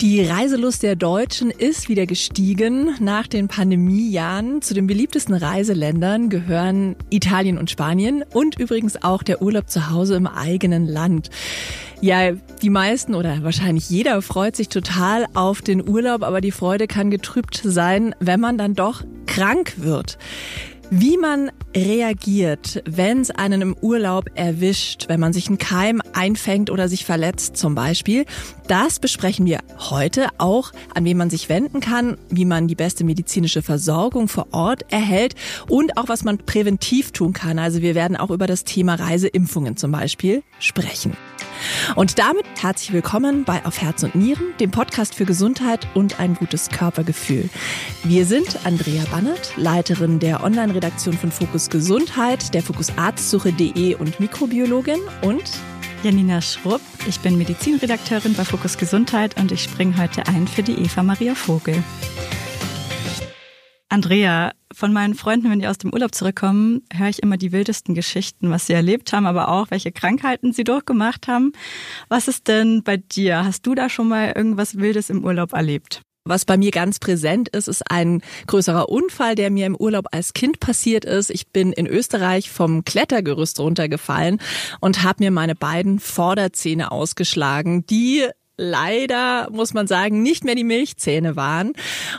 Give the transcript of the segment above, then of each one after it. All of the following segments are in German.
Die Reiselust der Deutschen ist wieder gestiegen nach den Pandemiejahren. Zu den beliebtesten Reiseländern gehören Italien und Spanien und übrigens auch der Urlaub zu Hause im eigenen Land. Ja, die meisten oder wahrscheinlich jeder freut sich total auf den Urlaub, aber die Freude kann getrübt sein, wenn man dann doch krank wird. Wie man reagiert, wenn es einen im Urlaub erwischt, wenn man sich einen Keim einfängt oder sich verletzt zum Beispiel, das besprechen wir heute auch, an wen man sich wenden kann, wie man die beste medizinische Versorgung vor Ort erhält und auch was man präventiv tun kann. Also wir werden auch über das Thema Reiseimpfungen zum Beispiel sprechen. Und damit herzlich willkommen bei Auf Herz und Nieren, dem Podcast für Gesundheit und ein gutes Körpergefühl. Wir sind Andrea Bannert, Leiterin der Online-Redaktion von Fokus Gesundheit, der Fokus Arztsuche.de und Mikrobiologin und Janina Schrupp. Ich bin Medizinredakteurin bei Fokus Gesundheit und ich springe heute ein für die Eva Maria Vogel. Andrea, von meinen Freunden, wenn die aus dem Urlaub zurückkommen, höre ich immer die wildesten Geschichten, was sie erlebt haben, aber auch welche Krankheiten sie durchgemacht haben. Was ist denn bei dir? Hast du da schon mal irgendwas Wildes im Urlaub erlebt? Was bei mir ganz präsent ist, ist ein größerer Unfall, der mir im Urlaub als Kind passiert ist. Ich bin in Österreich vom Klettergerüst runtergefallen und habe mir meine beiden Vorderzähne ausgeschlagen, die leider, muss man sagen, nicht mehr die Milchzähne waren.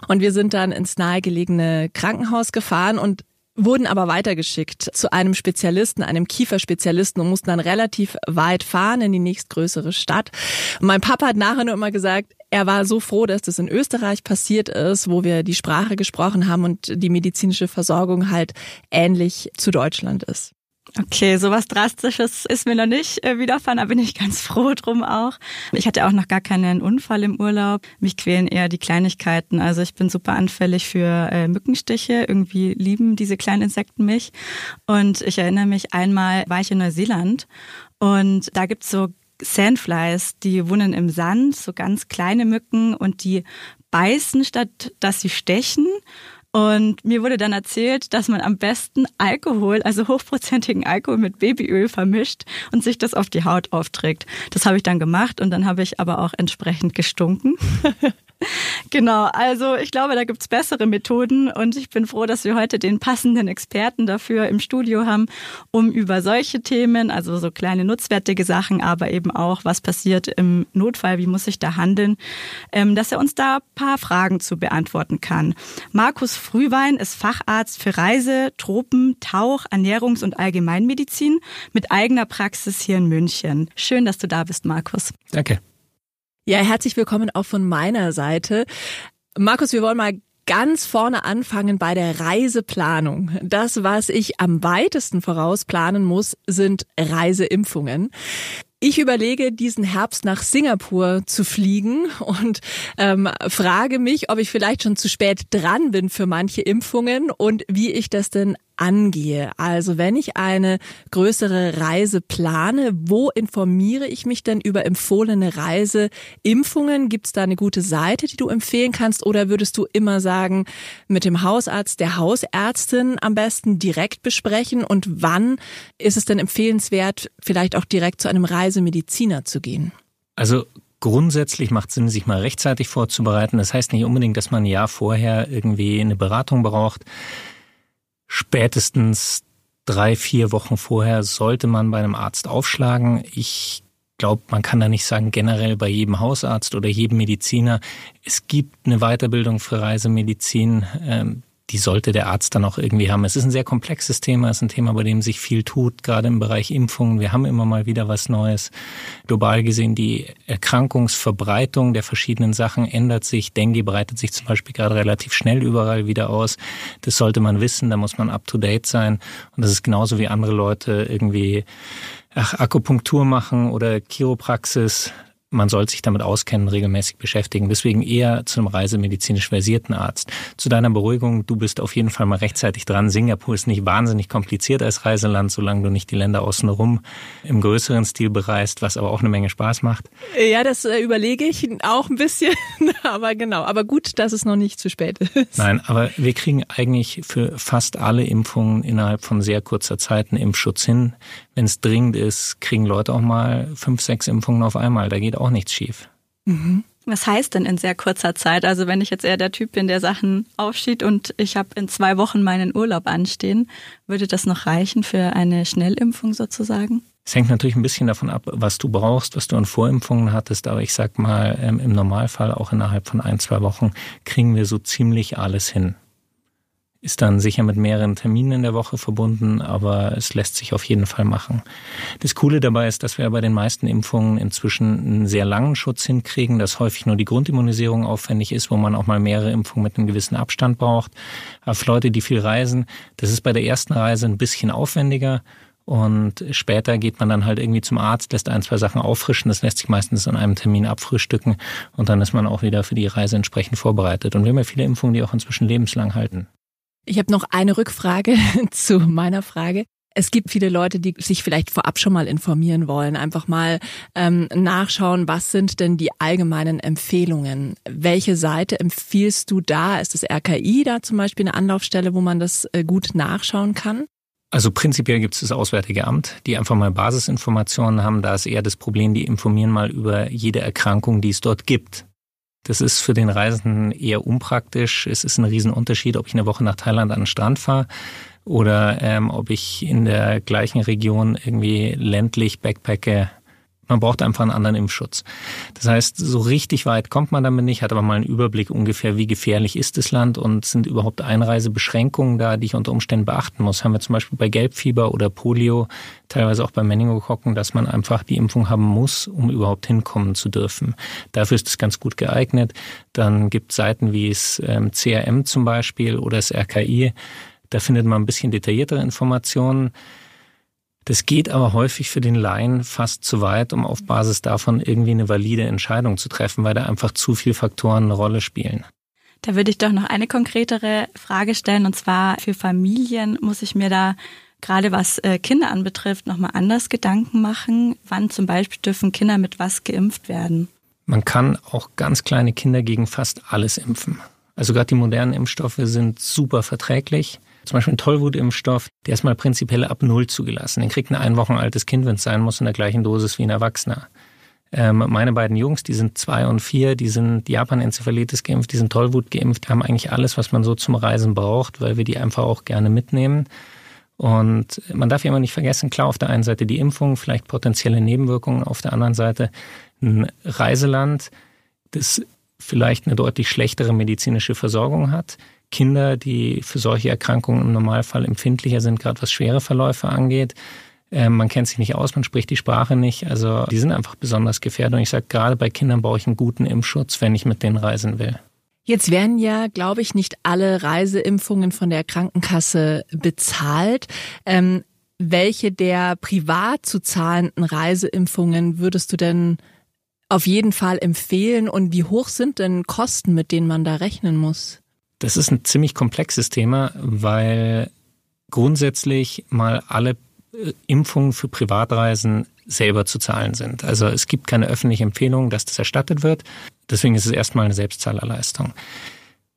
Und wir sind dann ins nahegelegene Krankenhaus gefahren und wurden aber weitergeschickt zu einem Spezialisten, einem Kieferspezialisten und mussten dann relativ weit fahren in die nächstgrößere Stadt. Und mein Papa hat nachher nur immer gesagt, er war so froh, dass das in Österreich passiert ist, wo wir die Sprache gesprochen haben und die medizinische Versorgung halt ähnlich zu Deutschland ist. Okay, sowas Drastisches ist mir noch nicht äh, widerfahren, da bin ich ganz froh drum auch. Ich hatte auch noch gar keinen Unfall im Urlaub. Mich quälen eher die Kleinigkeiten. Also ich bin super anfällig für äh, Mückenstiche. Irgendwie lieben diese kleinen Insekten mich. Und ich erinnere mich, einmal war ich in Neuseeland und da gibt's so Sandflies, die wohnen im Sand, so ganz kleine Mücken und die beißen statt dass sie stechen. Und mir wurde dann erzählt, dass man am besten Alkohol, also hochprozentigen Alkohol mit Babyöl vermischt und sich das auf die Haut aufträgt. Das habe ich dann gemacht und dann habe ich aber auch entsprechend gestunken. Genau, also ich glaube, da gibt's bessere Methoden und ich bin froh, dass wir heute den passenden Experten dafür im Studio haben, um über solche Themen, also so kleine nutzwertige Sachen, aber eben auch, was passiert im Notfall, wie muss ich da handeln, ähm, dass er uns da paar Fragen zu beantworten kann. Markus Frühwein ist Facharzt für Reise, Tropen, Tauch, Ernährungs- und Allgemeinmedizin mit eigener Praxis hier in München. Schön, dass du da bist, Markus. Danke. Ja, herzlich willkommen auch von meiner Seite. Markus, wir wollen mal ganz vorne anfangen bei der Reiseplanung. Das, was ich am weitesten vorausplanen muss, sind Reiseimpfungen. Ich überlege, diesen Herbst nach Singapur zu fliegen und ähm, frage mich, ob ich vielleicht schon zu spät dran bin für manche Impfungen und wie ich das denn angehe. Also wenn ich eine größere Reise plane, wo informiere ich mich denn über empfohlene Reiseimpfungen? Gibt es da eine gute Seite, die du empfehlen kannst? Oder würdest du immer sagen, mit dem Hausarzt, der Hausärztin am besten direkt besprechen? Und wann ist es denn empfehlenswert, vielleicht auch direkt zu einem Reisemediziner zu gehen? Also Grundsätzlich macht Sinn, sich mal rechtzeitig vorzubereiten. Das heißt nicht unbedingt, dass man ein Jahr vorher irgendwie eine Beratung braucht spätestens drei, vier Wochen vorher sollte man bei einem Arzt aufschlagen. Ich glaube, man kann da nicht sagen, generell bei jedem Hausarzt oder jedem Mediziner. Es gibt eine Weiterbildung für Reisemedizin. Die sollte der Arzt dann auch irgendwie haben. Es ist ein sehr komplexes Thema, es ist ein Thema, bei dem sich viel tut, gerade im Bereich Impfungen. Wir haben immer mal wieder was Neues. Global gesehen, die Erkrankungsverbreitung der verschiedenen Sachen ändert sich. Dengue breitet sich zum Beispiel gerade relativ schnell überall wieder aus. Das sollte man wissen, da muss man up-to-date sein. Und das ist genauso wie andere Leute irgendwie ach, Akupunktur machen oder Chiropraxis man soll sich damit auskennen, regelmäßig beschäftigen. Deswegen eher zu einem reisemedizinisch versierten Arzt. Zu deiner Beruhigung, du bist auf jeden Fall mal rechtzeitig dran. Singapur ist nicht wahnsinnig kompliziert als Reiseland, solange du nicht die Länder außenrum im größeren Stil bereist, was aber auch eine Menge Spaß macht. Ja, das äh, überlege ich auch ein bisschen, aber genau. Aber gut, dass es noch nicht zu spät ist. Nein, aber wir kriegen eigentlich für fast alle Impfungen innerhalb von sehr kurzer Zeit einen Impfschutz hin. Wenn es dringend ist, kriegen Leute auch mal fünf, sechs Impfungen auf einmal. Da geht auch nichts schief. Mhm. Was heißt denn in sehr kurzer Zeit? Also wenn ich jetzt eher der Typ bin, der Sachen aufschiebt und ich habe in zwei Wochen meinen Urlaub anstehen, würde das noch reichen für eine Schnellimpfung sozusagen? Es hängt natürlich ein bisschen davon ab, was du brauchst, was du an Vorimpfungen hattest, aber ich sag mal, ähm, im Normalfall auch innerhalb von ein, zwei Wochen kriegen wir so ziemlich alles hin ist dann sicher mit mehreren Terminen in der Woche verbunden, aber es lässt sich auf jeden Fall machen. Das Coole dabei ist, dass wir bei den meisten Impfungen inzwischen einen sehr langen Schutz hinkriegen, dass häufig nur die Grundimmunisierung aufwendig ist, wo man auch mal mehrere Impfungen mit einem gewissen Abstand braucht. Aber für Leute, die viel reisen, das ist bei der ersten Reise ein bisschen aufwendiger. Und später geht man dann halt irgendwie zum Arzt, lässt ein, zwei Sachen auffrischen. Das lässt sich meistens an einem Termin abfrühstücken. Und dann ist man auch wieder für die Reise entsprechend vorbereitet. Und wir haben ja viele Impfungen, die auch inzwischen lebenslang halten. Ich habe noch eine Rückfrage zu meiner Frage. Es gibt viele Leute, die sich vielleicht vorab schon mal informieren wollen, einfach mal ähm, nachschauen, was sind denn die allgemeinen Empfehlungen? Welche Seite empfiehlst du da? Ist das RKI da zum Beispiel eine Anlaufstelle, wo man das äh, gut nachschauen kann? Also prinzipiell gibt es das Auswärtige Amt, die einfach mal Basisinformationen haben. Da ist eher das Problem, die informieren mal über jede Erkrankung, die es dort gibt. Das ist für den Reisenden eher unpraktisch. Es ist ein Riesenunterschied, ob ich eine Woche nach Thailand an den Strand fahre oder ähm, ob ich in der gleichen Region irgendwie ländlich backpacke man braucht einfach einen anderen Impfschutz. Das heißt, so richtig weit kommt man damit nicht, hat aber mal einen Überblick ungefähr, wie gefährlich ist das Land und sind überhaupt Einreisebeschränkungen da, die ich unter Umständen beachten muss. Haben wir zum Beispiel bei Gelbfieber oder Polio, teilweise auch bei Meningokokken, dass man einfach die Impfung haben muss, um überhaupt hinkommen zu dürfen. Dafür ist es ganz gut geeignet. Dann gibt es Seiten wie es ähm, CRM zum Beispiel oder das RKI. Da findet man ein bisschen detailliertere Informationen. Das geht aber häufig für den Laien fast zu weit, um auf Basis davon irgendwie eine valide Entscheidung zu treffen, weil da einfach zu viele Faktoren eine Rolle spielen. Da würde ich doch noch eine konkretere Frage stellen, und zwar für Familien muss ich mir da gerade was äh, Kinder anbetrifft nochmal anders Gedanken machen. Wann zum Beispiel dürfen Kinder mit was geimpft werden? Man kann auch ganz kleine Kinder gegen fast alles impfen. Also gerade die modernen Impfstoffe sind super verträglich. Zum Beispiel ein Tollwutimpfstoff, der ist mal prinzipiell ab Null zugelassen. Den kriegt ein ein Wochen altes Kind, wenn es sein muss, in der gleichen Dosis wie ein Erwachsener. Ähm, meine beiden Jungs, die sind zwei und vier, die sind Japan-Enzephalitis geimpft, die sind Tollwut geimpft, haben eigentlich alles, was man so zum Reisen braucht, weil wir die einfach auch gerne mitnehmen. Und man darf ja immer nicht vergessen, klar, auf der einen Seite die Impfung, vielleicht potenzielle Nebenwirkungen, auf der anderen Seite ein Reiseland, das vielleicht eine deutlich schlechtere medizinische Versorgung hat, Kinder, die für solche Erkrankungen im Normalfall empfindlicher sind, gerade was schwere Verläufe angeht. Ähm, man kennt sich nicht aus, man spricht die Sprache nicht. Also die sind einfach besonders gefährdet. Und ich sage, gerade bei Kindern brauche ich einen guten Impfschutz, wenn ich mit denen reisen will. Jetzt werden ja, glaube ich, nicht alle Reiseimpfungen von der Krankenkasse bezahlt. Ähm, welche der privat zu zahlenden Reiseimpfungen würdest du denn auf jeden Fall empfehlen und wie hoch sind denn Kosten, mit denen man da rechnen muss? Das ist ein ziemlich komplexes Thema, weil grundsätzlich mal alle äh, Impfungen für Privatreisen selber zu zahlen sind. Also es gibt keine öffentliche Empfehlung, dass das erstattet wird. Deswegen ist es erstmal eine Selbstzahlerleistung.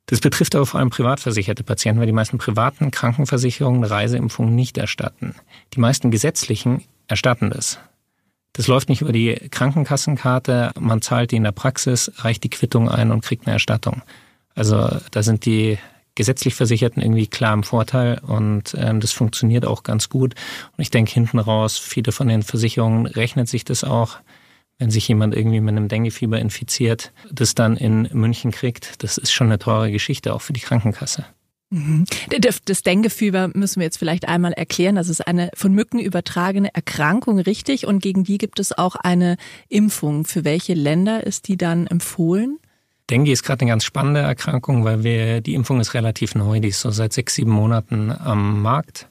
Das betrifft aber vor allem privatversicherte Patienten, weil die meisten privaten Krankenversicherungen Reiseimpfungen nicht erstatten. Die meisten gesetzlichen erstatten das. Das läuft nicht über die Krankenkassenkarte, man zahlt die in der Praxis, reicht die Quittung ein und kriegt eine Erstattung. Also da sind die gesetzlich Versicherten irgendwie klar im Vorteil und ähm, das funktioniert auch ganz gut. Und ich denke hinten raus, viele von den Versicherungen rechnet sich das auch, wenn sich jemand irgendwie mit einem Denguefieber infiziert, das dann in München kriegt. Das ist schon eine teure Geschichte, auch für die Krankenkasse. Mhm. Das Denguefieber müssen wir jetzt vielleicht einmal erklären. Das ist eine von Mücken übertragene Erkrankung, richtig? Und gegen die gibt es auch eine Impfung. Für welche Länder ist die dann empfohlen? Dengue ist gerade eine ganz spannende Erkrankung, weil wir, die Impfung ist relativ neu, die ist so seit sechs, sieben Monaten am Markt.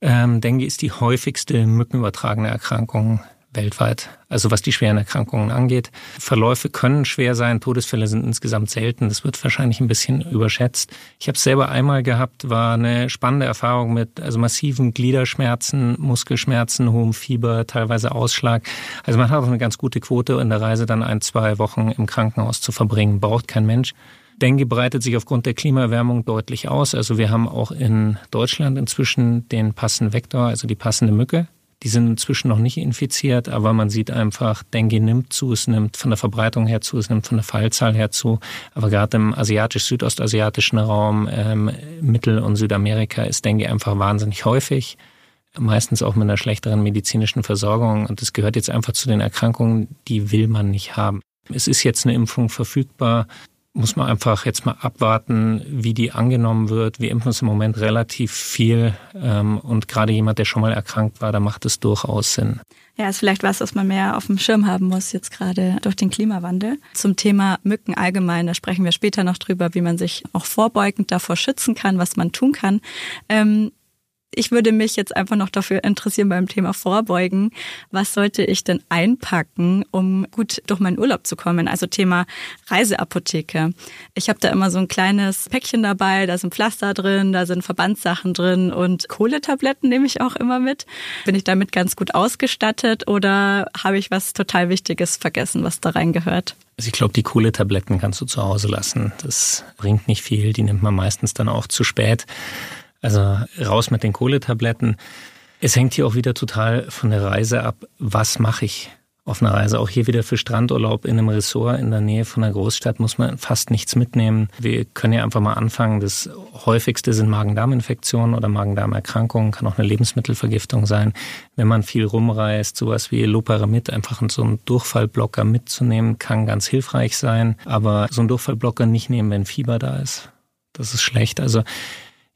Ähm, Dengue ist die häufigste mückenübertragene Erkrankung weltweit, also was die schweren Erkrankungen angeht. Verläufe können schwer sein, Todesfälle sind insgesamt selten, das wird wahrscheinlich ein bisschen überschätzt. Ich habe es selber einmal gehabt, war eine spannende Erfahrung mit also massiven Gliederschmerzen, Muskelschmerzen, hohem Fieber, teilweise Ausschlag. Also man hat auch eine ganz gute Quote in der Reise dann ein, zwei Wochen im Krankenhaus zu verbringen, braucht kein Mensch. Dengue breitet sich aufgrund der Klimaerwärmung deutlich aus. Also wir haben auch in Deutschland inzwischen den passenden Vektor, also die passende Mücke Die sind inzwischen noch nicht infiziert, aber man sieht einfach, Dengue nimmt zu, es nimmt von der Verbreitung her zu, es nimmt von der Fallzahl her zu. Aber gerade im asiatisch-südostasiatischen Raum, ähm, Mittel- und Südamerika ist Dengue einfach wahnsinnig häufig meistens auch mit einer schlechteren medizinischen Versorgung. Und das gehört jetzt einfach zu den Erkrankungen, die will man nicht haben. Es ist jetzt eine Impfung verfügbar muss man einfach jetzt mal abwarten, wie die angenommen wird. Wir impfen uns im Moment relativ viel ähm, und gerade jemand, der schon mal erkrankt war, da macht es durchaus Sinn. Ja, ist vielleicht was, was man mehr auf dem Schirm haben muss, jetzt gerade durch den Klimawandel. Zum Thema Mücken allgemein, da sprechen wir später noch drüber, wie man sich auch vorbeugend davor schützen kann, was man tun kann. Ähm, ich würde mich jetzt einfach noch dafür interessieren beim Thema Vorbeugen. Was sollte ich denn einpacken, um gut durch meinen Urlaub zu kommen? Also Thema Reiseapotheke. Ich habe da immer so ein kleines Päckchen dabei, da sind Pflaster drin, da sind Verbandssachen drin und Kohletabletten nehme ich auch immer mit. Bin ich damit ganz gut ausgestattet oder habe ich was total Wichtiges vergessen, was da reingehört? Also ich glaube, die Kohletabletten kannst du zu Hause lassen. Das bringt nicht viel. Die nimmt man meistens dann auch zu spät. Also raus mit den Kohletabletten. Es hängt hier auch wieder total von der Reise ab. Was mache ich auf einer Reise? Auch hier wieder für Strandurlaub in einem Ressort in der Nähe von einer Großstadt muss man fast nichts mitnehmen. Wir können ja einfach mal anfangen. Das häufigste sind Magen-Darm-Infektionen oder Magen-Darm-Erkrankungen. Kann auch eine Lebensmittelvergiftung sein. Wenn man viel rumreist, sowas wie Loperamid, einfach so einen Durchfallblocker mitzunehmen, kann ganz hilfreich sein. Aber so einen Durchfallblocker nicht nehmen, wenn Fieber da ist. Das ist schlecht. Also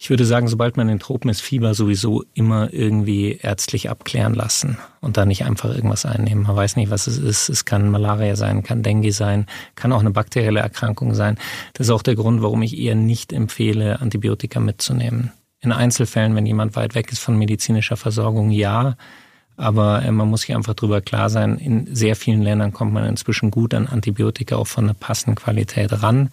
ich würde sagen, sobald man in den Tropen ist, Fieber sowieso immer irgendwie ärztlich abklären lassen und da nicht einfach irgendwas einnehmen. Man weiß nicht, was es ist. Es kann Malaria sein, kann Dengue sein, kann auch eine bakterielle Erkrankung sein. Das ist auch der Grund, warum ich eher nicht empfehle, Antibiotika mitzunehmen. In Einzelfällen, wenn jemand weit weg ist von medizinischer Versorgung, ja. Aber äh, man muss sich einfach darüber klar sein, in sehr vielen Ländern kommt man inzwischen gut an Antibiotika auch von einer passenden Qualität ran.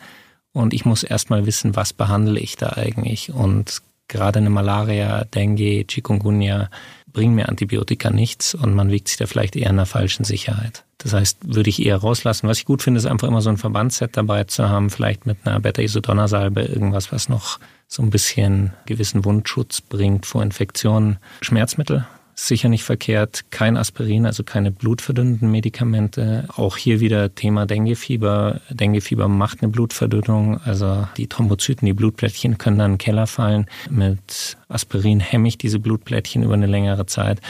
Und ich muss erstmal wissen, was behandle ich da eigentlich. Und gerade eine Malaria, Dengue, Chikungunya bringen mir Antibiotika nichts und man wiegt sich da vielleicht eher in einer falschen Sicherheit. Das heißt, würde ich eher rauslassen. Was ich gut finde, ist einfach immer so ein Verbandsset dabei zu haben, vielleicht mit einer Beta-Isodonna-Salbe, irgendwas, was noch so ein bisschen gewissen Wundschutz bringt vor Infektionen. Schmerzmittel sicher nicht verkehrt. Kein Aspirin, also keine blutverdünnenden Medikamente. Auch hier wieder Thema Denguefieber. Denguefieber macht eine Blutverdünnung. Also die Thrombozyten, die Blutplättchen können dann in den Keller fallen. Mit Aspirin hemme ich diese Blutplättchen über eine längere Zeit.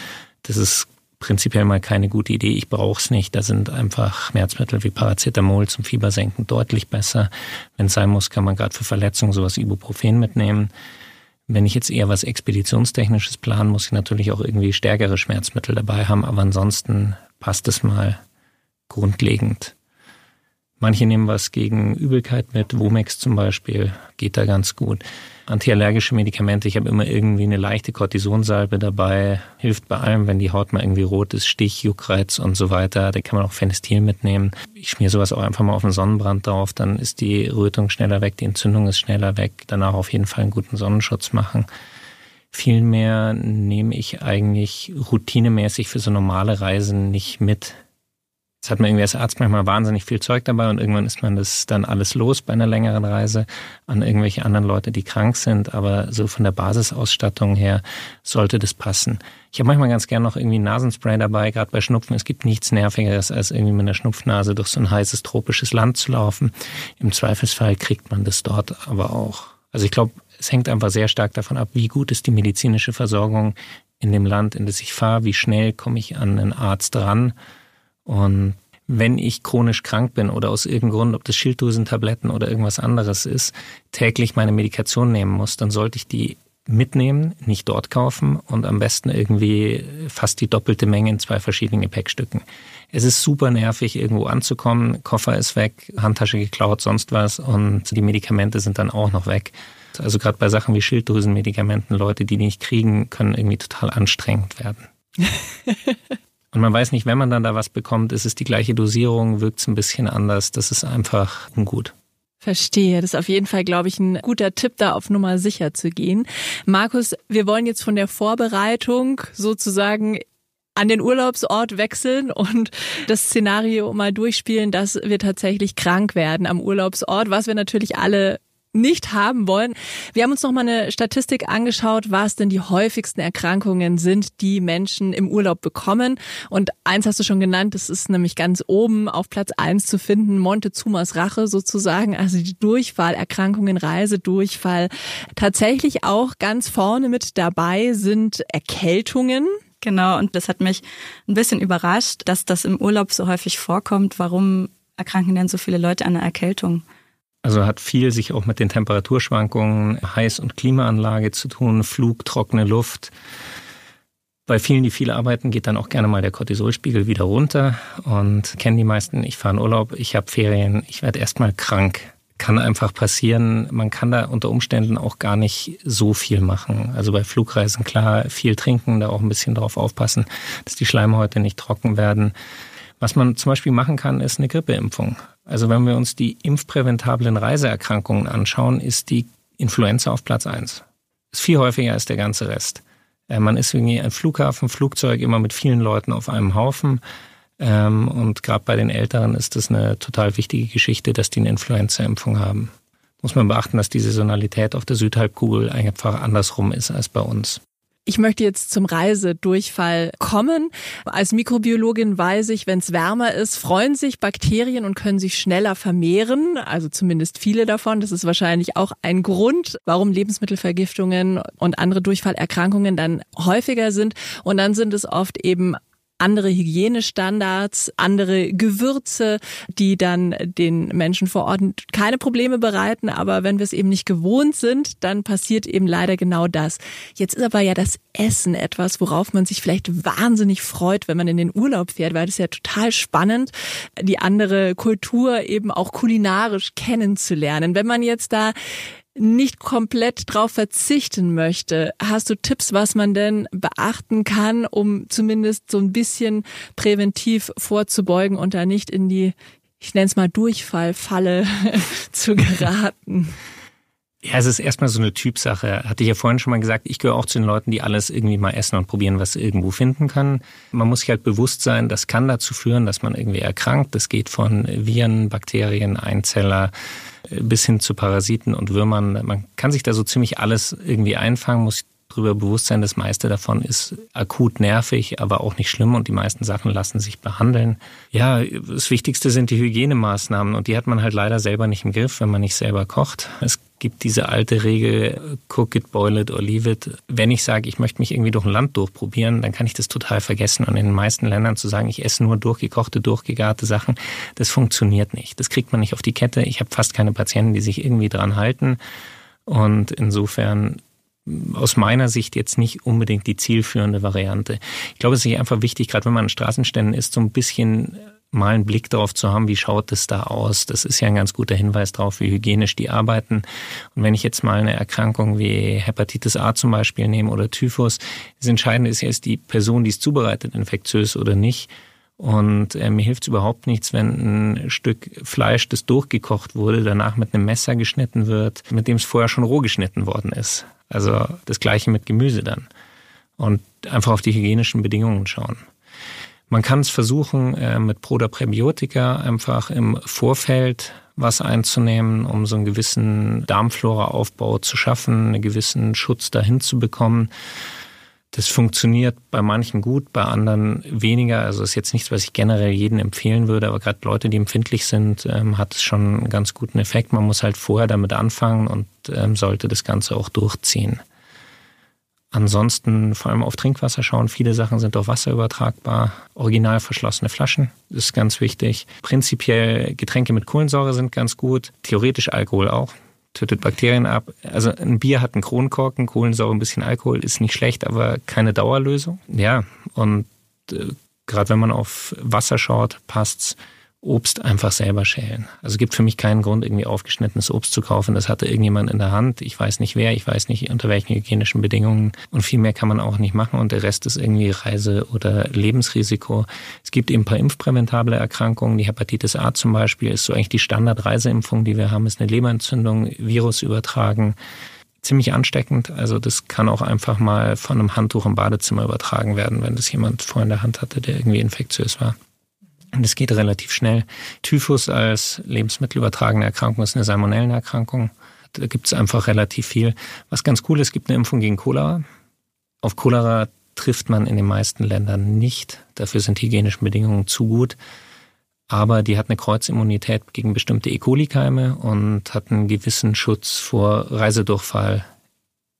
Das ist prinzipiell mal keine gute Idee. Ich brauche es nicht. Da sind einfach Schmerzmittel wie Paracetamol zum Fiebersenken deutlich besser. Wenn es sein muss, kann man gerade für Verletzungen sowas Ibuprofen mitnehmen. Wenn ich jetzt eher was Expeditionstechnisches planen, muss ich natürlich auch irgendwie stärkere Schmerzmittel dabei haben, aber ansonsten passt es mal grundlegend. Manche nehmen was gegen Übelkeit mit, Womex zum Beispiel, geht da ganz gut antiallergische Medikamente. Ich habe immer irgendwie eine leichte Cortisonsalbe dabei. Hilft bei allem, wenn die Haut mal irgendwie rot ist, Stich, Juckreiz und so weiter. Da kann man auch Phenestil mitnehmen. Ich schmier sowas auch einfach mal auf den Sonnenbrand drauf. Dann ist die Rötung schneller weg, die Entzündung ist schneller weg. Danach auf jeden Fall einen guten Sonnenschutz machen. Vielmehr nehme ich eigentlich routinemäßig für so normale Reisen nicht mit. Jetzt hat man irgendwie als Arzt manchmal wahnsinnig viel Zeug dabei und irgendwann ist man das dann alles los bei einer längeren Reise an irgendwelche anderen Leute, die krank sind. Aber so von der Basisausstattung her sollte das passen. Ich habe manchmal ganz gern noch irgendwie Nasenspray dabei, gerade bei Schnupfen. Es gibt nichts Nervigeres, als irgendwie mit einer Schnupfnase durch so ein heißes tropisches Land zu laufen. Im Zweifelsfall kriegt man das dort aber auch. Also ich glaube, es hängt einfach sehr stark davon ab, wie gut ist die medizinische Versorgung in dem Land, in das ich fahre, wie schnell komme ich an einen Arzt ran und wenn ich chronisch krank bin oder aus irgendeinem Grund, ob das Schilddrüsentabletten oder irgendwas anderes ist, täglich meine Medikation nehmen muss, dann sollte ich die mitnehmen, nicht dort kaufen und am besten irgendwie fast die doppelte Menge in zwei verschiedenen Gepäckstücken. Es ist super nervig, irgendwo anzukommen, Koffer ist weg, Handtasche geklaut, sonst was und die Medikamente sind dann auch noch weg. Also gerade bei Sachen wie Schilddrüsenmedikamenten, Leute, die nicht kriegen, können irgendwie total anstrengend werden. Und man weiß nicht, wenn man dann da was bekommt, ist es die gleiche Dosierung, wirkt es ein bisschen anders. Das ist einfach ungut. Verstehe. Das ist auf jeden Fall, glaube ich, ein guter Tipp, da auf Nummer sicher zu gehen. Markus, wir wollen jetzt von der Vorbereitung sozusagen an den Urlaubsort wechseln und das Szenario mal durchspielen, dass wir tatsächlich krank werden am Urlaubsort, was wir natürlich alle nicht haben wollen. Wir haben uns noch mal eine Statistik angeschaut, was denn die häufigsten Erkrankungen sind, die Menschen im Urlaub bekommen. Und eins hast du schon genannt, das ist nämlich ganz oben auf Platz eins zu finden, Montezumas Rache sozusagen, also die Durchfallerkrankungen, Reisedurchfall. Tatsächlich auch ganz vorne mit dabei sind Erkältungen. Genau, und das hat mich ein bisschen überrascht, dass das im Urlaub so häufig vorkommt. Warum erkranken denn so viele Leute an einer Erkältung? Also hat viel sich auch mit den Temperaturschwankungen, Heiß- und Klimaanlage zu tun, Flug, trockene Luft. Bei vielen, die viel arbeiten, geht dann auch gerne mal der Cortisolspiegel wieder runter und kennen die meisten, ich fahre in Urlaub, ich habe Ferien, ich werde erstmal krank. Kann einfach passieren. Man kann da unter Umständen auch gar nicht so viel machen. Also bei Flugreisen klar, viel trinken, da auch ein bisschen drauf aufpassen, dass die Schleimhäute nicht trocken werden. Was man zum Beispiel machen kann, ist eine Grippeimpfung. Also wenn wir uns die impfpräventablen Reiseerkrankungen anschauen, ist die Influenza auf Platz eins. Ist viel häufiger als der ganze Rest. Äh, man ist irgendwie ein Flughafen, Flugzeug immer mit vielen Leuten auf einem Haufen. Ähm, und gerade bei den Älteren ist das eine total wichtige Geschichte, dass die eine Influenza-Impfung haben. Muss man beachten, dass die Saisonalität auf der Südhalbkugel einfach andersrum ist als bei uns. Ich möchte jetzt zum Reisedurchfall kommen. Als Mikrobiologin weiß ich, wenn es wärmer ist, freuen sich Bakterien und können sich schneller vermehren. Also zumindest viele davon. Das ist wahrscheinlich auch ein Grund, warum Lebensmittelvergiftungen und andere Durchfallerkrankungen dann häufiger sind. Und dann sind es oft eben andere Hygienestandards, andere Gewürze, die dann den Menschen vor Ort keine Probleme bereiten. Aber wenn wir es eben nicht gewohnt sind, dann passiert eben leider genau das. Jetzt ist aber ja das Essen etwas, worauf man sich vielleicht wahnsinnig freut, wenn man in den Urlaub fährt, weil das ja total spannend, die andere Kultur eben auch kulinarisch kennenzulernen. Wenn man jetzt da nicht komplett drauf verzichten möchte, hast du Tipps, was man denn beachten kann, um zumindest so ein bisschen präventiv vorzubeugen und da nicht in die, ich nenne es mal Durchfallfalle zu geraten? Ja, es ist erstmal so eine Typsache. Hatte ich ja vorhin schon mal gesagt, ich gehöre auch zu den Leuten, die alles irgendwie mal essen und probieren, was sie irgendwo finden kann. Man muss sich halt bewusst sein, das kann dazu führen, dass man irgendwie erkrankt. Das geht von Viren, Bakterien, Einzeller äh, bis hin zu Parasiten und Würmern. Man kann sich da so ziemlich alles irgendwie einfangen, muss darüber bewusst sein, das meiste davon ist akut nervig, aber auch nicht schlimm und die meisten Sachen lassen sich behandeln. Ja, das Wichtigste sind die Hygienemaßnahmen und die hat man halt leider selber nicht im Griff, wenn man nicht selber kocht. Es gibt diese alte Regel, cook it, boil it or leave it. Wenn ich sage, ich möchte mich irgendwie durch ein Land durchprobieren, dann kann ich das total vergessen. Und in den meisten Ländern zu sagen, ich esse nur durchgekochte, durchgegarte Sachen, das funktioniert nicht. Das kriegt man nicht auf die Kette. Ich habe fast keine Patienten, die sich irgendwie dran halten. Und insofern aus meiner Sicht jetzt nicht unbedingt die zielführende Variante. Ich glaube, es ist einfach wichtig, gerade wenn man an Straßenständen ist, so ein bisschen mal einen Blick darauf zu haben, wie schaut es da aus. Das ist ja ein ganz guter Hinweis darauf, wie hygienisch die arbeiten. Und wenn ich jetzt mal eine Erkrankung wie Hepatitis A zum Beispiel nehme oder Typhus, das Entscheidende ist ja, ist die Person, die es zubereitet, infektiös oder nicht. Und äh, mir hilft es überhaupt nichts, wenn ein Stück Fleisch, das durchgekocht wurde, danach mit einem Messer geschnitten wird, mit dem es vorher schon roh geschnitten worden ist. Also das gleiche mit Gemüse dann. Und einfach auf die hygienischen Bedingungen schauen. Man kann es versuchen, äh, mit Pro- oder Präbiotika einfach im Vorfeld was einzunehmen, um so einen gewissen Darmflora-Aufbau zu schaffen, einen gewissen Schutz dahin zu bekommen. Das funktioniert bei manchen gut, bei anderen weniger. Also ist jetzt nichts, was ich generell jedem empfehlen würde, aber gerade Leute, die empfindlich sind, ähm, hat es schon einen ganz guten Effekt. Man muss halt vorher damit anfangen und ähm, sollte das Ganze auch durchziehen. Ansonsten vor allem auf Trinkwasser schauen. Viele Sachen sind auf Wasser übertragbar. Original verschlossene Flaschen ist ganz wichtig. Prinzipiell Getränke mit Kohlensäure sind ganz gut. Theoretisch Alkohol auch tötet Bakterien ab. Also ein Bier hat einen Kronkorken, Kohlensäure, ein bisschen Alkohol ist nicht schlecht, aber keine Dauerlösung. Ja, und äh, gerade wenn man auf Wasser schaut, passt's. Obst einfach selber schälen. Also es gibt für mich keinen Grund, irgendwie aufgeschnittenes Obst zu kaufen. Das hatte irgendjemand in der Hand. Ich weiß nicht wer, ich weiß nicht unter welchen hygienischen Bedingungen. Und viel mehr kann man auch nicht machen. Und der Rest ist irgendwie Reise- oder Lebensrisiko. Es gibt eben ein paar impfpräventable Erkrankungen. Die Hepatitis A zum Beispiel ist so eigentlich die Standardreiseimpfung, die wir haben, ist eine Leberentzündung, Virus übertragen ziemlich ansteckend. Also das kann auch einfach mal von einem Handtuch im Badezimmer übertragen werden, wenn das jemand vor in der Hand hatte, der irgendwie infektiös war. Und es geht relativ schnell. Typhus als lebensmittelübertragene Erkrankung ist eine Salmonellenerkrankung. Da gibt es einfach relativ viel. Was ganz cool ist, es gibt eine Impfung gegen Cholera. Auf Cholera trifft man in den meisten Ländern nicht. Dafür sind hygienische Bedingungen zu gut. Aber die hat eine Kreuzimmunität gegen bestimmte E. coli-Keime und hat einen gewissen Schutz vor Reisedurchfall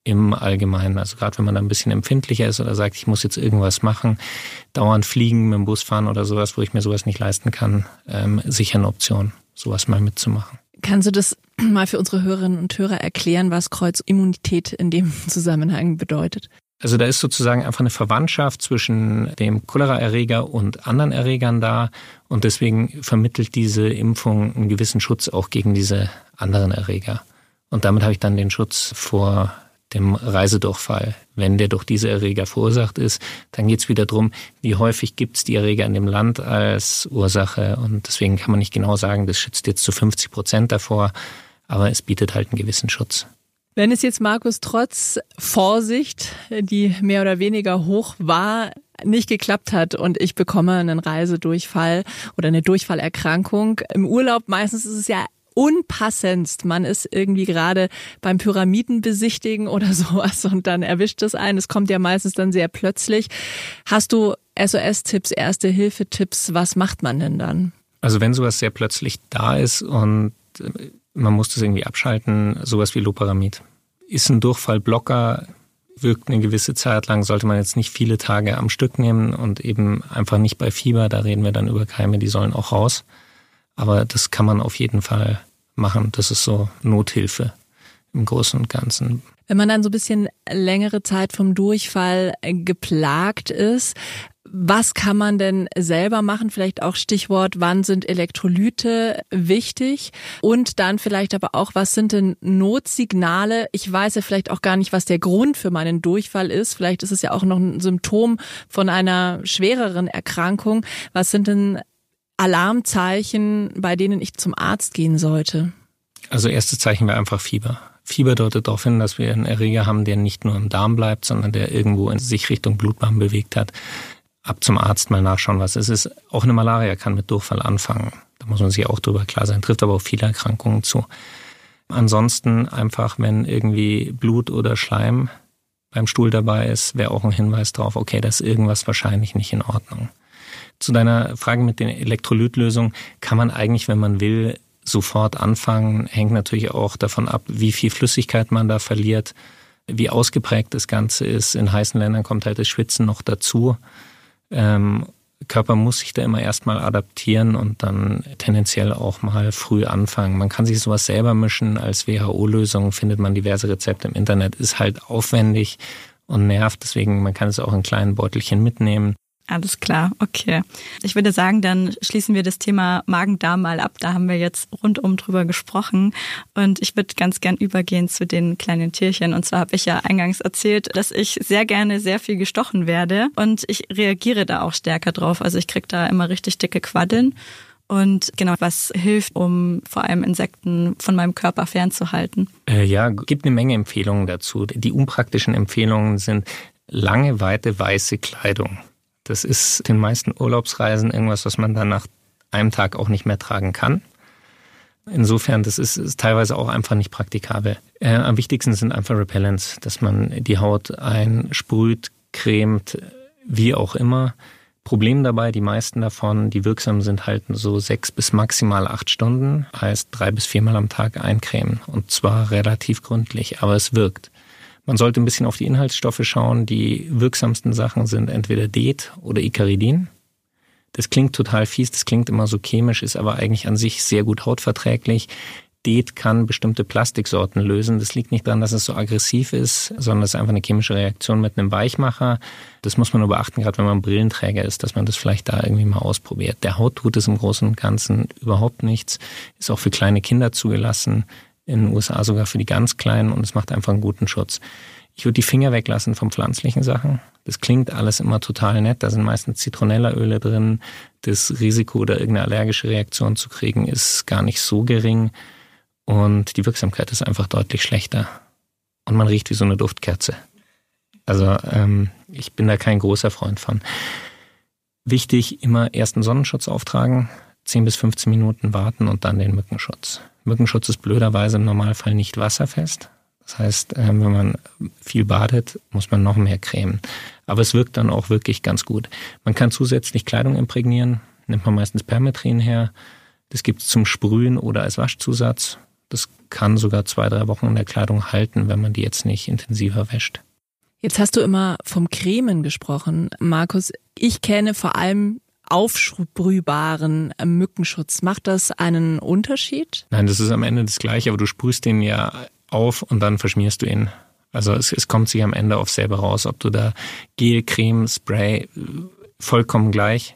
im Allgemeinen. Also gerade wenn man da ein bisschen empfindlicher ist oder sagt, ich muss jetzt irgendwas machen, dauernd fliegen, mit dem Bus fahren oder sowas, wo ich mir sowas nicht leisten kann, ähm, sicher eine Option, sowas mal mitzumachen. Kannst du das mal für unsere Hörerinnen und Hörer erklären, was Kreuzimmunität in dem Zusammenhang bedeutet? Also da ist sozusagen einfach eine Verwandtschaft zwischen dem Cholera-Erreger und anderen Erregern da und deswegen vermittelt diese Impfung einen gewissen Schutz auch gegen diese anderen Erreger. Und damit habe ich dann den Schutz vor dem Reisedurchfall. Wenn der durch diese Erreger verursacht ist, dann geht es wieder darum, wie häufig gibt es die Erreger in dem Land als Ursache. Und deswegen kann man nicht genau sagen, das schützt jetzt zu 50 Prozent davor, aber es bietet halt einen gewissen Schutz. Wenn es jetzt Markus trotz Vorsicht, die mehr oder weniger hoch war, nicht geklappt hat und ich bekomme einen Reisedurchfall oder eine Durchfallerkrankung. Im Urlaub meistens ist es ja unpassendst. Man ist irgendwie gerade beim Pyramidenbesichtigen oder sowas und dann erwischt es einen. Es kommt ja meistens dann sehr plötzlich. Hast du SOS-Tipps, Erste-Hilfe-Tipps? Was macht man denn dann? Also wenn sowas sehr plötzlich da ist und man muss das irgendwie abschalten, sowas wie Loparamid ist ein Durchfallblocker, wirkt eine gewisse Zeit lang, sollte man jetzt nicht viele Tage am Stück nehmen und eben einfach nicht bei Fieber, da reden wir dann über Keime, die sollen auch raus. Aber das kann man auf jeden Fall machen. Das ist so Nothilfe im Großen und Ganzen. Wenn man dann so ein bisschen längere Zeit vom Durchfall geplagt ist, was kann man denn selber machen? Vielleicht auch Stichwort, wann sind Elektrolyte wichtig? Und dann vielleicht aber auch, was sind denn Notsignale? Ich weiß ja vielleicht auch gar nicht, was der Grund für meinen Durchfall ist. Vielleicht ist es ja auch noch ein Symptom von einer schwereren Erkrankung. Was sind denn Alarmzeichen, bei denen ich zum Arzt gehen sollte? Also erstes Zeichen wäre einfach Fieber. Fieber deutet darauf hin, dass wir einen Erreger haben, der nicht nur im Darm bleibt, sondern der irgendwo in sich Richtung Blutbahn bewegt hat ab zum Arzt mal nachschauen, was es ist. Auch eine Malaria kann mit Durchfall anfangen. Da muss man sich auch drüber klar sein. Trifft aber auch viele Erkrankungen zu. Ansonsten einfach, wenn irgendwie Blut oder Schleim beim Stuhl dabei ist, wäre auch ein Hinweis darauf, okay, da ist irgendwas wahrscheinlich nicht in Ordnung. Zu deiner Frage mit den Elektrolytlösungen kann man eigentlich, wenn man will, sofort anfangen. Hängt natürlich auch davon ab, wie viel Flüssigkeit man da verliert, wie ausgeprägt das Ganze ist. In heißen Ländern kommt halt das Schwitzen noch dazu. Ähm, Körper muss sich da immer erstmal adaptieren und dann tendenziell auch mal früh anfangen. Man kann sich sowas selber mischen. Als WHO-Lösung findet man diverse Rezepte im Internet. Ist halt aufwendig und nervt. Deswegen, man kann es auch in kleinen Beutelchen mitnehmen. Alles klar, okay. Ich würde sagen, dann schließen wir das Thema Magen-Darm mal ab. Da haben wir jetzt rundum drüber gesprochen. Und ich würde ganz gern übergehen zu den kleinen Tierchen. Und zwar habe ich ja eingangs erzählt, dass ich sehr gerne sehr viel gestochen werde. Und ich reagiere da auch stärker drauf. Also ich kriege da immer richtig dicke Quaddeln. Und genau, was hilft, um vor allem Insekten von meinem Körper fernzuhalten? Äh, ja, gibt eine Menge Empfehlungen dazu. Die unpraktischen Empfehlungen sind lange, weite, weiße Kleidung. Das ist den meisten Urlaubsreisen irgendwas, was man dann nach einem Tag auch nicht mehr tragen kann. Insofern, das ist, ist teilweise auch einfach nicht praktikabel. Äh, am wichtigsten sind einfach Repellents, dass man die Haut einsprüht, cremt, wie auch immer. Problem dabei, die meisten davon, die wirksam sind, halten so sechs bis maximal acht Stunden, heißt drei bis viermal am Tag eincremen und zwar relativ gründlich, aber es wirkt. Man sollte ein bisschen auf die Inhaltsstoffe schauen. Die wirksamsten Sachen sind entweder DEET oder Icaridin. Das klingt total fies, das klingt immer so chemisch, ist aber eigentlich an sich sehr gut hautverträglich. DEET kann bestimmte Plastiksorten lösen. Das liegt nicht daran, dass es so aggressiv ist, sondern es ist einfach eine chemische Reaktion mit einem Weichmacher. Das muss man nur beachten, gerade wenn man Brillenträger ist, dass man das vielleicht da irgendwie mal ausprobiert. Der Haut tut es im Großen und Ganzen überhaupt nichts. Ist auch für kleine Kinder zugelassen in den USA sogar für die ganz Kleinen und es macht einfach einen guten Schutz. Ich würde die Finger weglassen von pflanzlichen Sachen. Das klingt alles immer total nett. Da sind meistens Zitronellaöle drin. Das Risiko, da irgendeine allergische Reaktion zu kriegen, ist gar nicht so gering. Und die Wirksamkeit ist einfach deutlich schlechter. Und man riecht wie so eine Duftkerze. Also ähm, ich bin da kein großer Freund von. Wichtig, immer erst einen Sonnenschutz auftragen, 10 bis 15 Minuten warten und dann den Mückenschutz. Mückenschutz ist blöderweise im Normalfall nicht wasserfest. Das heißt, ähm, wenn man viel badet, muss man noch mehr cremen. Aber es wirkt dann auch wirklich ganz gut. Man kann zusätzlich Kleidung imprägnieren, nimmt man meistens Permetrin her. Das gibt es zum Sprühen oder als Waschzusatz. Das kann sogar zwei, drei Wochen in der Kleidung halten, wenn man die jetzt nicht intensiver wäscht. Jetzt hast du immer vom Cremen gesprochen, Markus. Ich kenne vor allem aufsprühbaren Mückenschutz. Macht das einen Unterschied? Nein, das ist am Ende das Gleiche, aber du sprühst den ja auf und dann verschmierst du ihn. Also es, es kommt sich am Ende auf selber raus, ob du da Gel, Creme, Spray, vollkommen gleich.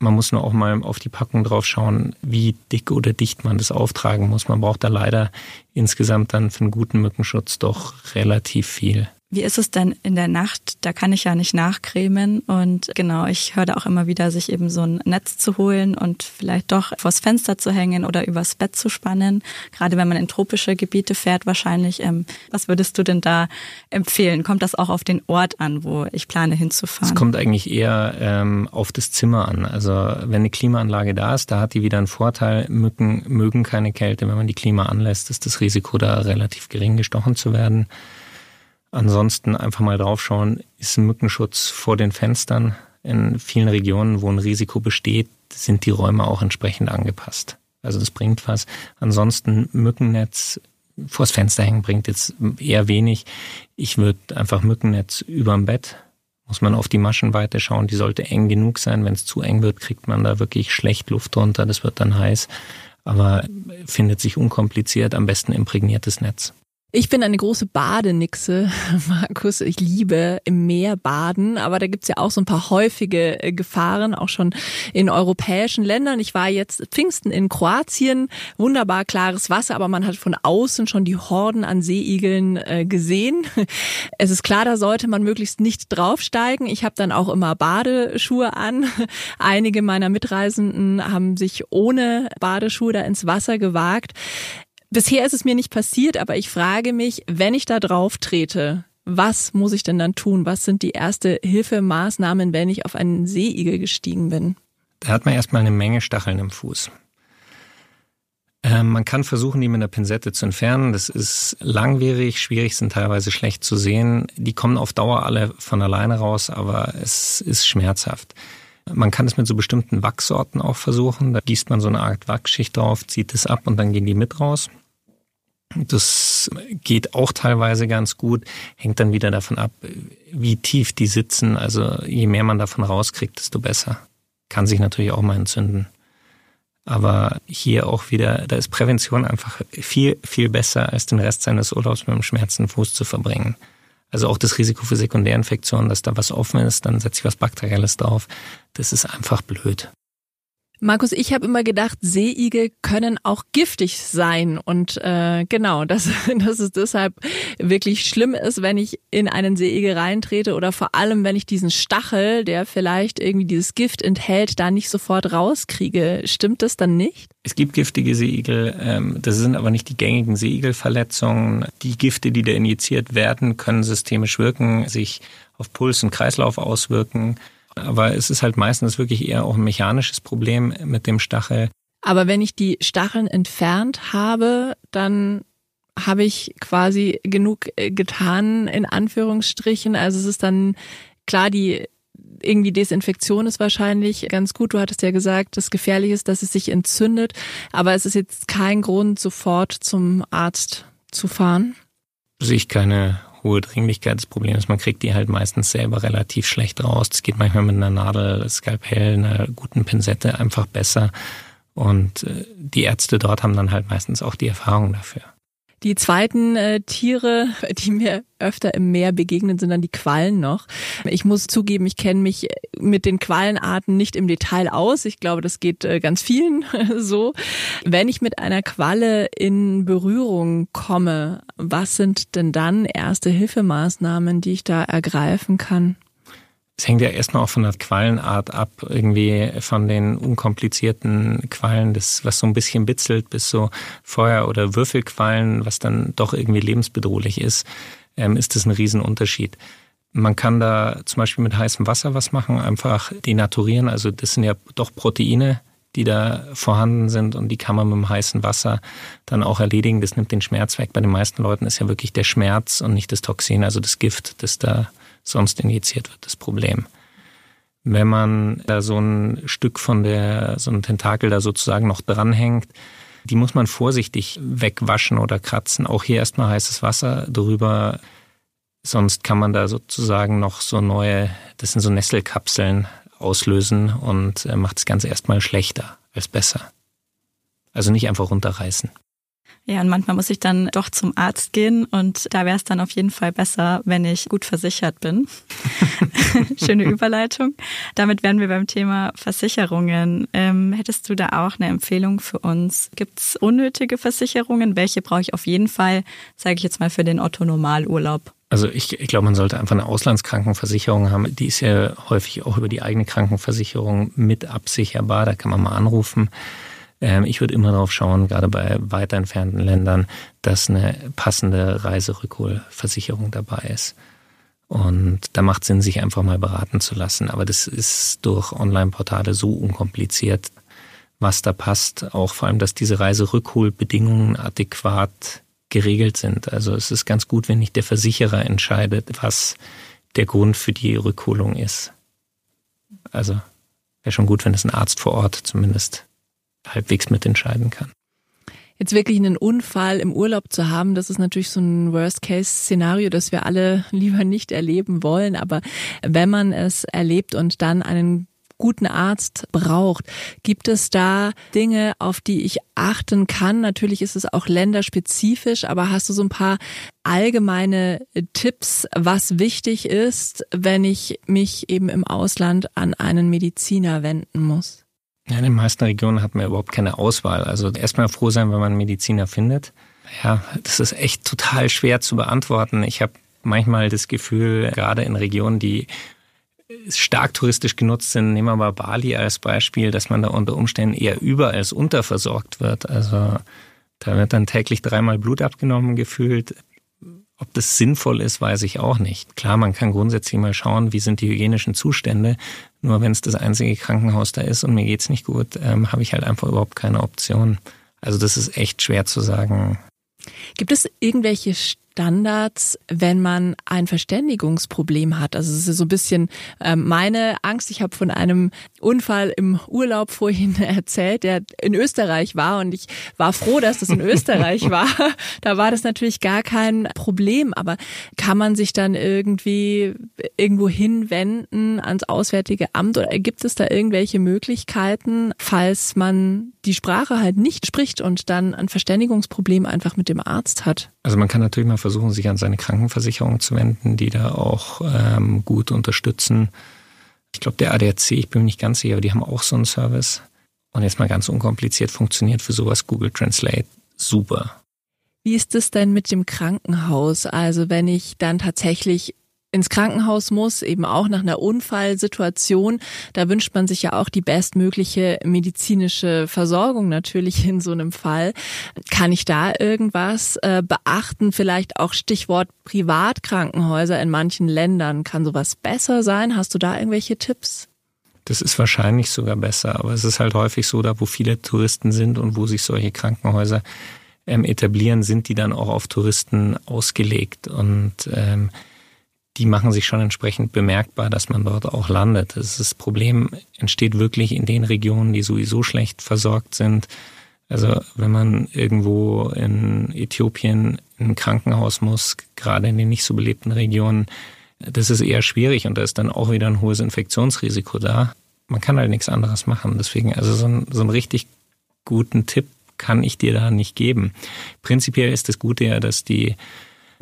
Man muss nur auch mal auf die Packung drauf schauen, wie dick oder dicht man das auftragen muss. Man braucht da leider insgesamt dann für einen guten Mückenschutz doch relativ viel. Wie ist es denn in der Nacht? Da kann ich ja nicht nachcremen. Und genau, ich höre da auch immer wieder, sich eben so ein Netz zu holen und vielleicht doch vors Fenster zu hängen oder übers Bett zu spannen. Gerade wenn man in tropische Gebiete fährt, wahrscheinlich. Ähm, was würdest du denn da empfehlen? Kommt das auch auf den Ort an, wo ich plane hinzufahren? Es kommt eigentlich eher ähm, auf das Zimmer an. Also wenn eine Klimaanlage da ist, da hat die wieder einen Vorteil. Mücken mögen keine Kälte. Wenn man die Klima anlässt, ist das Risiko da relativ gering, gestochen zu werden. Ansonsten einfach mal draufschauen, ist Mückenschutz vor den Fenstern. In vielen Regionen, wo ein Risiko besteht, sind die Räume auch entsprechend angepasst. Also das bringt was. Ansonsten Mückennetz vors Fenster hängen bringt jetzt eher wenig. Ich würde einfach Mückennetz überm Bett. Muss man auf die Maschenweite schauen. Die sollte eng genug sein. Wenn es zu eng wird, kriegt man da wirklich schlecht Luft drunter. Das wird dann heiß. Aber findet sich unkompliziert. Am besten imprägniertes Netz. Ich bin eine große Badenixe, Markus. Ich liebe im Meer baden, aber da gibt's ja auch so ein paar häufige äh, Gefahren, auch schon in europäischen Ländern. Ich war jetzt Pfingsten in Kroatien, wunderbar klares Wasser, aber man hat von außen schon die Horden an Seeigeln äh, gesehen. Es ist klar, da sollte man möglichst nicht draufsteigen. Ich habe dann auch immer Badeschuhe an. Einige meiner Mitreisenden haben sich ohne Badeschuhe da ins Wasser gewagt. Bisher ist es mir nicht passiert, aber ich frage mich, wenn ich da drauf trete, was muss ich denn dann tun? Was sind die erste Hilfemaßnahmen, wenn ich auf einen Seeigel gestiegen bin? Da hat man erstmal eine Menge Stacheln im Fuß. Ähm, man kann versuchen, die mit einer Pinsette zu entfernen. Das ist langwierig, schwierig, sind teilweise schlecht zu sehen. Die kommen auf Dauer alle von alleine raus, aber es ist schmerzhaft. Man kann es mit so bestimmten Wachsorten auch versuchen. Da gießt man so eine Art Wachsschicht drauf, zieht es ab und dann gehen die mit raus. Das geht auch teilweise ganz gut, hängt dann wieder davon ab, wie tief die sitzen. Also je mehr man davon rauskriegt, desto besser. Kann sich natürlich auch mal entzünden. Aber hier auch wieder, da ist Prävention einfach viel, viel besser, als den Rest seines Urlaubs mit einem schmerzenden Fuß zu verbringen. Also auch das Risiko für Sekundärinfektionen, dass da was offen ist, dann setze ich was Bakterielles drauf. Das ist einfach blöd. Markus, ich habe immer gedacht, Seeigel können auch giftig sein. Und äh, genau, dass, dass es deshalb wirklich schlimm ist, wenn ich in einen Seeigel reintrete oder vor allem, wenn ich diesen Stachel, der vielleicht irgendwie dieses Gift enthält, da nicht sofort rauskriege. Stimmt das dann nicht? Es gibt giftige Seeigel, ähm, das sind aber nicht die gängigen Seeigelverletzungen. Die Gifte, die da injiziert werden, können systemisch wirken, sich auf Puls und Kreislauf auswirken. Aber es ist halt meistens wirklich eher auch ein mechanisches Problem mit dem Stachel. Aber wenn ich die Stacheln entfernt habe, dann habe ich quasi genug äh, getan, in Anführungsstrichen. Also es ist dann klar, die irgendwie Desinfektion ist wahrscheinlich ganz gut. Du hattest ja gesagt, das Gefährliche ist, dass es sich entzündet. Aber es ist jetzt kein Grund, sofort zum Arzt zu fahren. Sehe ich keine hohe Dringlichkeit des Problems. Man kriegt die halt meistens selber relativ schlecht raus. Das geht manchmal mit einer Nadel, Skalpell, einer guten Pinsette einfach besser. Und äh, die Ärzte dort haben dann halt meistens auch die Erfahrung dafür. Die zweiten äh, Tiere, die mir öfter im Meer begegnen, sind dann die Quallen noch. Ich muss zugeben, ich kenne mich mit den Quallenarten nicht im Detail aus. Ich glaube, das geht äh, ganz vielen so. Wenn ich mit einer Qualle in Berührung komme, was sind denn dann erste Hilfemaßnahmen, die ich da ergreifen kann? Es hängt ja erstmal auch von der Quallenart ab, irgendwie von den unkomplizierten Quallen, das, was so ein bisschen bitzelt, bis so Feuer- oder Würfelquallen, was dann doch irgendwie lebensbedrohlich ist, ähm, ist das ein Riesenunterschied. Man kann da zum Beispiel mit heißem Wasser was machen, einfach denaturieren. Also das sind ja doch Proteine, die da vorhanden sind und die kann man mit dem heißen Wasser dann auch erledigen. Das nimmt den Schmerz weg. Bei den meisten Leuten ist ja wirklich der Schmerz und nicht das Toxin, also das Gift, das da sonst injiziert wird, das Problem. Wenn man da so ein Stück von der, so ein Tentakel da sozusagen noch dranhängt, die muss man vorsichtig wegwaschen oder kratzen. Auch hier erstmal heißes Wasser drüber. Sonst kann man da sozusagen noch so neue, das sind so Nesselkapseln auslösen und äh, macht das Ganze erstmal schlechter als besser. Also nicht einfach runterreißen. Ja, und manchmal muss ich dann doch zum Arzt gehen und da wäre es dann auf jeden Fall besser, wenn ich gut versichert bin. Schöne Überleitung. Damit wären wir beim Thema Versicherungen. Ähm, hättest du da auch eine Empfehlung für uns? Gibt es unnötige Versicherungen? Welche brauche ich auf jeden Fall, sage ich jetzt mal, für den Otto-Normalurlaub? Also ich, ich glaube, man sollte einfach eine Auslandskrankenversicherung haben. Die ist ja häufig auch über die eigene Krankenversicherung mit absicherbar. Da kann man mal anrufen. Ähm, ich würde immer darauf schauen, gerade bei weiter entfernten Ländern, dass eine passende Reiserückholversicherung dabei ist. Und da macht Sinn, sich einfach mal beraten zu lassen. Aber das ist durch Online-Portale so unkompliziert, was da passt. Auch vor allem, dass diese Reiserückholbedingungen adäquat geregelt sind. Also es ist ganz gut, wenn nicht der Versicherer entscheidet, was der Grund für die Rückholung ist. Also wäre schon gut, wenn es ein Arzt vor Ort zumindest halbwegs mitentscheiden kann. Jetzt wirklich einen Unfall im Urlaub zu haben, das ist natürlich so ein Worst-Case-Szenario, das wir alle lieber nicht erleben wollen. Aber wenn man es erlebt und dann einen guten Arzt braucht. Gibt es da Dinge, auf die ich achten kann? Natürlich ist es auch länderspezifisch, aber hast du so ein paar allgemeine Tipps, was wichtig ist, wenn ich mich eben im Ausland an einen Mediziner wenden muss? Ja, in den meisten Regionen hat man überhaupt keine Auswahl. Also erstmal froh sein, wenn man Mediziner findet. Ja, das ist echt total schwer zu beantworten. Ich habe manchmal das Gefühl, gerade in Regionen, die stark touristisch genutzt sind, nehmen wir mal Bali als Beispiel, dass man da unter Umständen eher über als unterversorgt wird. Also da wird dann täglich dreimal Blut abgenommen gefühlt. Ob das sinnvoll ist, weiß ich auch nicht. Klar, man kann grundsätzlich mal schauen, wie sind die hygienischen Zustände. Nur wenn es das einzige Krankenhaus da ist und mir geht's nicht gut, ähm, habe ich halt einfach überhaupt keine Option. Also das ist echt schwer zu sagen. Gibt es irgendwelche Standards, wenn man ein Verständigungsproblem hat. Also es ist so ein bisschen ähm, meine Angst. Ich habe von einem Unfall im Urlaub vorhin erzählt, der in Österreich war und ich war froh, dass das in Österreich war. Da war das natürlich gar kein Problem. Aber kann man sich dann irgendwie irgendwo hinwenden ans Auswärtige Amt oder gibt es da irgendwelche Möglichkeiten, falls man die Sprache halt nicht spricht und dann ein Verständigungsproblem einfach mit dem Arzt hat? Also man kann natürlich mal versuchen, sich an seine Krankenversicherung zu wenden, die da auch ähm, gut unterstützen. Ich glaube, der ADAC, ich bin mir nicht ganz sicher, aber die haben auch so einen Service. Und jetzt mal ganz unkompliziert funktioniert für sowas Google Translate super. Wie ist es denn mit dem Krankenhaus? Also wenn ich dann tatsächlich ins Krankenhaus muss, eben auch nach einer Unfallsituation. Da wünscht man sich ja auch die bestmögliche medizinische Versorgung natürlich in so einem Fall. Kann ich da irgendwas äh, beachten? Vielleicht auch Stichwort Privatkrankenhäuser in manchen Ländern. Kann sowas besser sein? Hast du da irgendwelche Tipps? Das ist wahrscheinlich sogar besser, aber es ist halt häufig so, da wo viele Touristen sind und wo sich solche Krankenhäuser ähm, etablieren, sind die dann auch auf Touristen ausgelegt und ähm, die machen sich schon entsprechend bemerkbar, dass man dort auch landet. Das, Problem entsteht wirklich in den Regionen, die sowieso schlecht versorgt sind. Also wenn man irgendwo in Äthiopien in ein Krankenhaus muss, gerade in den nicht so belebten Regionen, das ist eher schwierig und da ist dann auch wieder ein hohes Infektionsrisiko da. Man kann halt nichts anderes machen. Deswegen, also so, ein, so einen richtig guten Tipp kann ich dir da nicht geben. Prinzipiell ist das Gute ja, dass die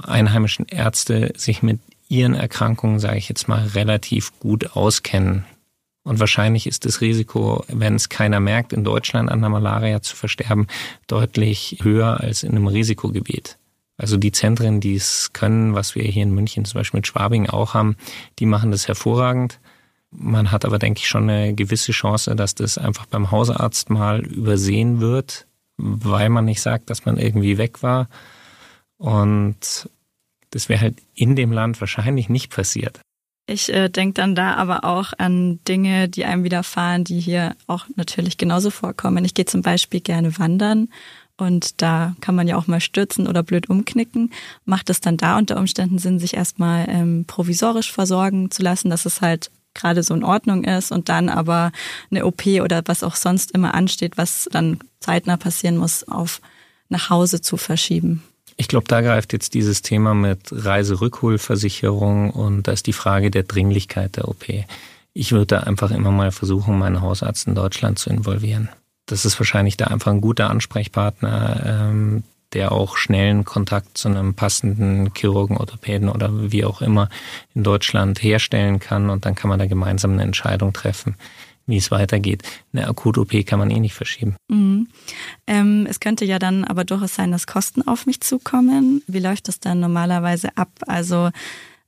einheimischen Ärzte sich mit ihren Erkrankungen, sage ich jetzt mal, relativ gut auskennen. Und wahrscheinlich ist das Risiko, wenn es keiner merkt, in Deutschland an der Malaria zu versterben, deutlich höher als in einem Risikogebiet. Also die Zentren, die es können, was wir hier in München zum Beispiel mit Schwabing auch haben, die machen das hervorragend. Man hat aber, denke ich, schon eine gewisse Chance, dass das einfach beim Hausarzt mal übersehen wird, weil man nicht sagt, dass man irgendwie weg war. Und das wäre halt in dem Land wahrscheinlich nicht passiert. Ich äh, denke dann da aber auch an Dinge, die einem widerfahren, die hier auch natürlich genauso vorkommen. Ich gehe zum Beispiel gerne wandern und da kann man ja auch mal stürzen oder blöd umknicken. Macht es dann da unter Umständen Sinn, sich erstmal ähm, provisorisch versorgen zu lassen, dass es halt gerade so in Ordnung ist und dann aber eine OP oder was auch sonst immer ansteht, was dann zeitnah passieren muss, auf nach Hause zu verschieben. Ich glaube, da greift jetzt dieses Thema mit Reiserückholversicherung und da ist die Frage der Dringlichkeit der OP. Ich würde einfach immer mal versuchen, meinen Hausarzt in Deutschland zu involvieren. Das ist wahrscheinlich da einfach ein guter Ansprechpartner, ähm, der auch schnellen Kontakt zu einem passenden Chirurgen, Orthopäden oder wie auch immer in Deutschland herstellen kann und dann kann man da gemeinsam eine Entscheidung treffen, wie es weitergeht. Eine Akut-OP kann man eh nicht verschieben. Mhm. Ähm, es könnte ja dann aber durchaus sein, dass Kosten auf mich zukommen. Wie läuft das dann normalerweise ab? Also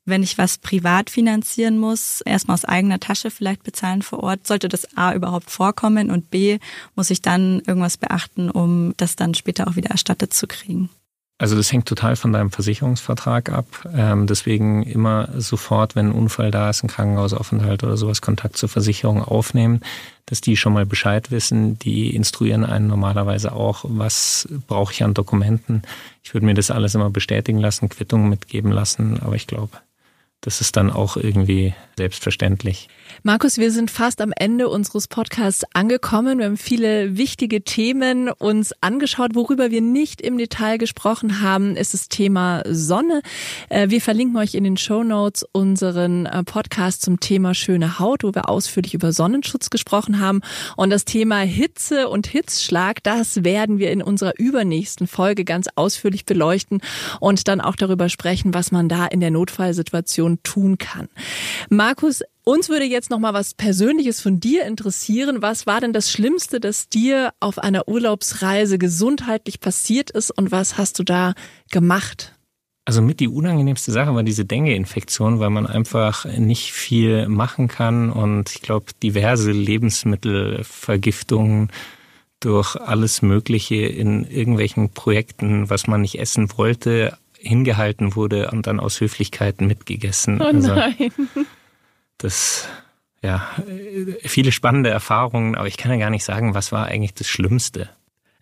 wenn ich was privat finanzieren muss, erstmal aus eigener Tasche vielleicht bezahlen vor Ort, sollte das A überhaupt vorkommen und B muss ich dann irgendwas beachten, um das dann später auch wieder erstattet zu kriegen. Also das hängt total von deinem Versicherungsvertrag ab. Ähm, deswegen immer sofort, wenn ein Unfall da ist, ein Krankenhausaufenthalt oder sowas, Kontakt zur Versicherung aufnehmen, dass die schon mal Bescheid wissen. Die instruieren einen normalerweise auch, was brauche ich an Dokumenten. Ich würde mir das alles immer bestätigen lassen, Quittungen mitgeben lassen, aber ich glaube, das ist dann auch irgendwie selbstverständlich. Markus, wir sind fast am Ende unseres Podcasts angekommen. Wir haben viele wichtige Themen uns angeschaut. Worüber wir nicht im Detail gesprochen haben, ist das Thema Sonne. Äh, wir verlinken euch in den Show Notes unseren äh, Podcast zum Thema schöne Haut, wo wir ausführlich über Sonnenschutz gesprochen haben. Und das Thema Hitze und Hitzschlag, das werden wir in unserer übernächsten Folge ganz ausführlich beleuchten und dann auch darüber sprechen, was man da in der Notfallsituation tun kann. Markus, uns würde jetzt noch mal was Persönliches von dir interessieren. Was war denn das Schlimmste, das dir auf einer Urlaubsreise gesundheitlich passiert ist und was hast du da gemacht? Also mit die unangenehmste Sache war diese Dengue-Infektion, weil man einfach nicht viel machen kann und ich glaube diverse Lebensmittelvergiftungen durch alles Mögliche in irgendwelchen Projekten, was man nicht essen wollte, hingehalten wurde und dann aus Höflichkeiten mitgegessen. Oh also nein. Also, das, ja, viele spannende Erfahrungen, aber ich kann ja gar nicht sagen, was war eigentlich das Schlimmste.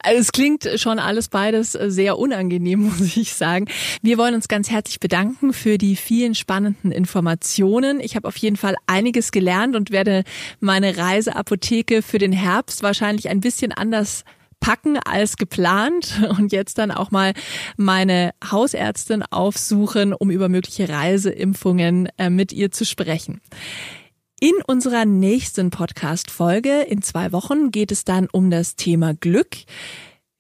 Also es klingt schon alles beides sehr unangenehm, muss ich sagen. Wir wollen uns ganz herzlich bedanken für die vielen spannenden Informationen. Ich habe auf jeden Fall einiges gelernt und werde meine Reiseapotheke für den Herbst wahrscheinlich ein bisschen anders packen als geplant und jetzt dann auch mal meine Hausärztin aufsuchen, um über mögliche Reiseimpfungen äh, mit ihr zu sprechen. In unserer nächsten Podcast-Folge in zwei Wochen geht es dann um das Thema Glück.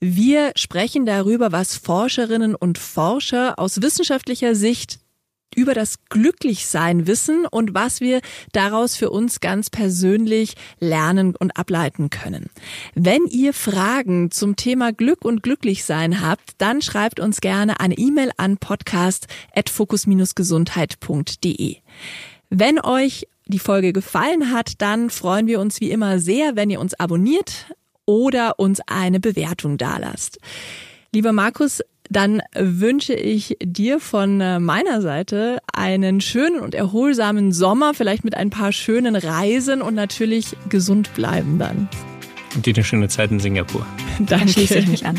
Wir sprechen darüber, was Forscherinnen und Forscher aus wissenschaftlicher Sicht über das Glücklichsein wissen und was wir daraus für uns ganz persönlich lernen und ableiten können. Wenn ihr Fragen zum Thema Glück und Glücklichsein habt, dann schreibt uns gerne eine E-Mail an podcast.fokus-gesundheit.de. Wenn euch die Folge gefallen hat, dann freuen wir uns wie immer sehr, wenn ihr uns abonniert oder uns eine Bewertung dalasst. Lieber Markus, dann wünsche ich dir von äh, meiner Seite einen schönen und erholsamen Sommer, vielleicht mit ein paar schönen Reisen und natürlich gesund bleiben dann. Und dir eine schöne Zeit in Singapur. Danke. Dann schließe ich mich an.